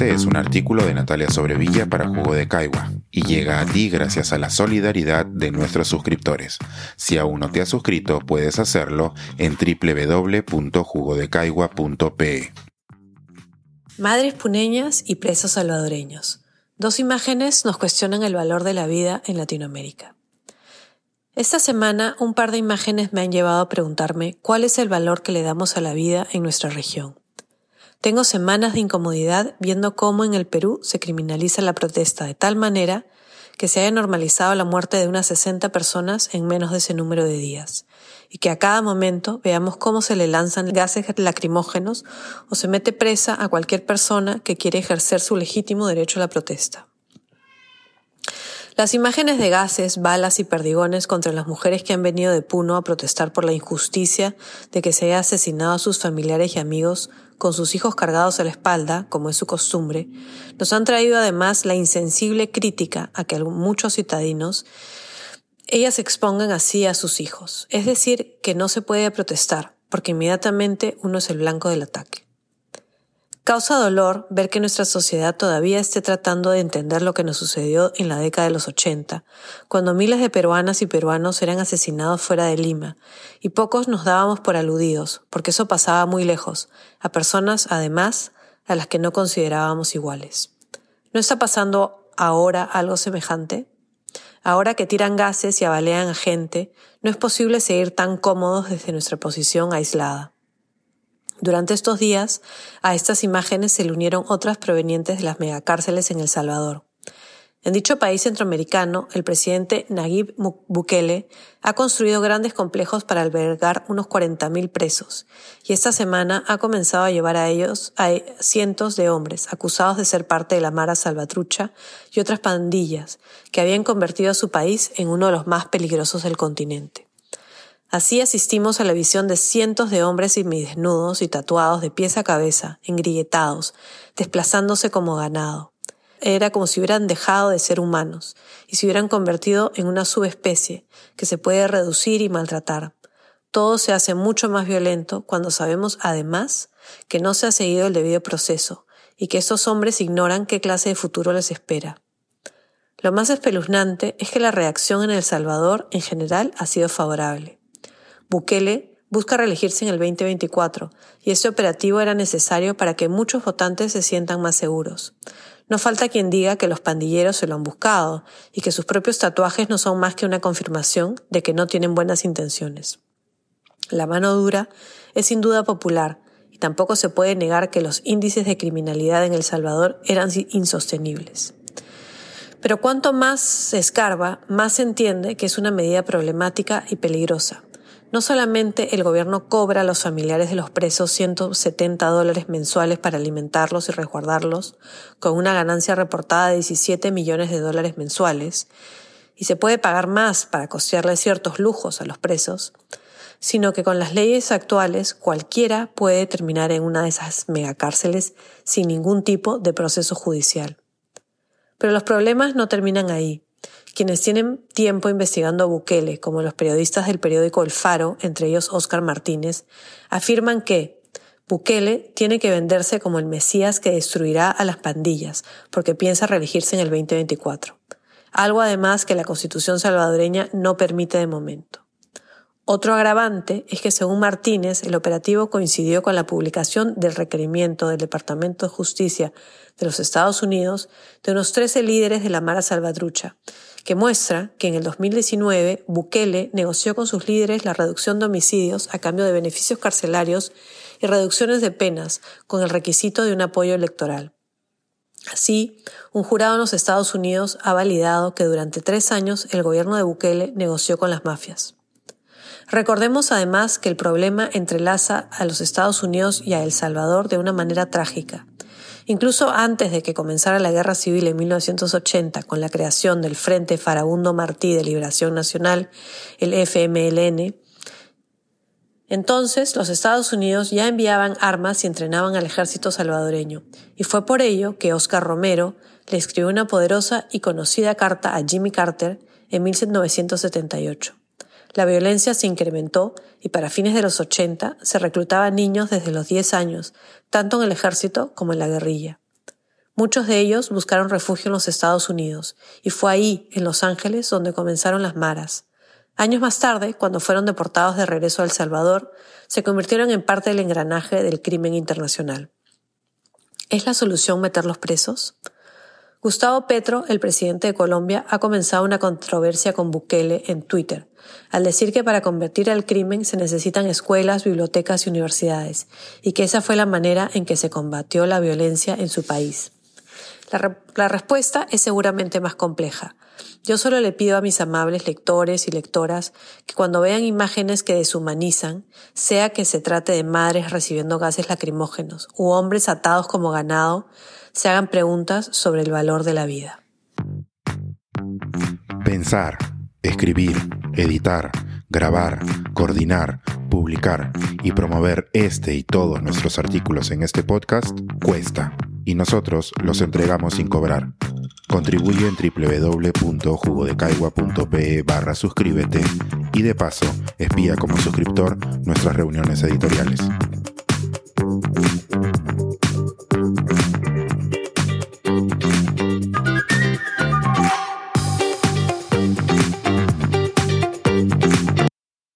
Este es un artículo de Natalia Sobrevilla para Jugo de Caigua y llega a ti gracias a la solidaridad de nuestros suscriptores. Si aún no te has suscrito, puedes hacerlo en www.jugodecaigua.pe. Madres puneñas y presos salvadoreños. Dos imágenes nos cuestionan el valor de la vida en Latinoamérica. Esta semana un par de imágenes me han llevado a preguntarme cuál es el valor que le damos a la vida en nuestra región. Tengo semanas de incomodidad viendo cómo en el Perú se criminaliza la protesta de tal manera que se haya normalizado la muerte de unas 60 personas en menos de ese número de días, y que a cada momento veamos cómo se le lanzan gases lacrimógenos o se mete presa a cualquier persona que quiere ejercer su legítimo derecho a la protesta. Las imágenes de gases, balas y perdigones contra las mujeres que han venido de Puno a protestar por la injusticia de que se haya asesinado a sus familiares y amigos con sus hijos cargados a la espalda, como es su costumbre, nos han traído además la insensible crítica a que muchos citadinos ellas expongan así a sus hijos. Es decir, que no se puede protestar, porque inmediatamente uno es el blanco del ataque. Causa dolor ver que nuestra sociedad todavía esté tratando de entender lo que nos sucedió en la década de los 80, cuando miles de peruanas y peruanos eran asesinados fuera de Lima, y pocos nos dábamos por aludidos, porque eso pasaba muy lejos, a personas, además, a las que no considerábamos iguales. ¿No está pasando ahora algo semejante? Ahora que tiran gases y abalean a gente, no es posible seguir tan cómodos desde nuestra posición aislada. Durante estos días, a estas imágenes se le unieron otras provenientes de las megacárceles en El Salvador. En dicho país centroamericano, el presidente Nayib Bukele ha construido grandes complejos para albergar unos 40.000 presos, y esta semana ha comenzado a llevar a ellos a cientos de hombres acusados de ser parte de la Mara Salvatrucha y otras pandillas que habían convertido a su país en uno de los más peligrosos del continente. Así asistimos a la visión de cientos de hombres semidesnudos y tatuados de pies a cabeza, engrilletados, desplazándose como ganado. Era como si hubieran dejado de ser humanos y se hubieran convertido en una subespecie que se puede reducir y maltratar. Todo se hace mucho más violento cuando sabemos además que no se ha seguido el debido proceso y que estos hombres ignoran qué clase de futuro les espera. Lo más espeluznante es que la reacción en El Salvador en general ha sido favorable. Bukele busca reelegirse en el 2024 y este operativo era necesario para que muchos votantes se sientan más seguros. No falta quien diga que los pandilleros se lo han buscado y que sus propios tatuajes no son más que una confirmación de que no tienen buenas intenciones. La mano dura es sin duda popular y tampoco se puede negar que los índices de criminalidad en El Salvador eran insostenibles. Pero cuanto más se escarba, más se entiende que es una medida problemática y peligrosa. No solamente el gobierno cobra a los familiares de los presos 170 dólares mensuales para alimentarlos y resguardarlos, con una ganancia reportada de 17 millones de dólares mensuales, y se puede pagar más para costearle ciertos lujos a los presos, sino que con las leyes actuales cualquiera puede terminar en una de esas megacárceles sin ningún tipo de proceso judicial. Pero los problemas no terminan ahí. Quienes tienen tiempo investigando a Bukele, como los periodistas del periódico El Faro, entre ellos Oscar Martínez, afirman que Bukele tiene que venderse como el Mesías que destruirá a las pandillas, porque piensa reelegirse en el 2024. Algo además que la constitución salvadoreña no permite de momento. Otro agravante es que, según Martínez, el operativo coincidió con la publicación del requerimiento del Departamento de Justicia de los Estados Unidos de unos 13 líderes de la Mara Salvatrucha, que muestra que en el 2019 Bukele negoció con sus líderes la reducción de homicidios a cambio de beneficios carcelarios y reducciones de penas con el requisito de un apoyo electoral. Así, un jurado en los Estados Unidos ha validado que durante tres años el gobierno de Bukele negoció con las mafias. Recordemos además que el problema entrelaza a los Estados Unidos y a El Salvador de una manera trágica, Incluso antes de que comenzara la Guerra Civil en 1980, con la creación del Frente Farabundo Martí de Liberación Nacional, el FMLN, entonces los Estados Unidos ya enviaban armas y entrenaban al ejército salvadoreño, y fue por ello que Oscar Romero le escribió una poderosa y conocida carta a Jimmy Carter en 1978. La violencia se incrementó y para fines de los 80 se reclutaban niños desde los 10 años, tanto en el ejército como en la guerrilla. Muchos de ellos buscaron refugio en los Estados Unidos, y fue ahí, en Los Ángeles, donde comenzaron las maras. Años más tarde, cuando fueron deportados de regreso a El Salvador, se convirtieron en parte del engranaje del crimen internacional. ¿Es la solución meterlos presos? Gustavo Petro, el presidente de Colombia, ha comenzado una controversia con Bukele en Twitter, al decir que para convertir al crimen se necesitan escuelas, bibliotecas y universidades, y que esa fue la manera en que se combatió la violencia en su país. La, respuesta es seguramente más compleja. Yo solo le pido a mis amables lectores y lectoras que cuando vean imágenes que deshumanizan, sea que se trate de madres recibiendo gases lacrimógenos u hombres atados como ganado, se hagan preguntas sobre el valor de la vida. Pensar, escribir, editar, grabar, coordinar, publicar y promover este y todos nuestros artículos en este podcast cuesta y nosotros los entregamos sin cobrar. Contribuye en www.jugodecaigua.pe barra suscríbete y de paso espía como suscriptor nuestras reuniones editoriales.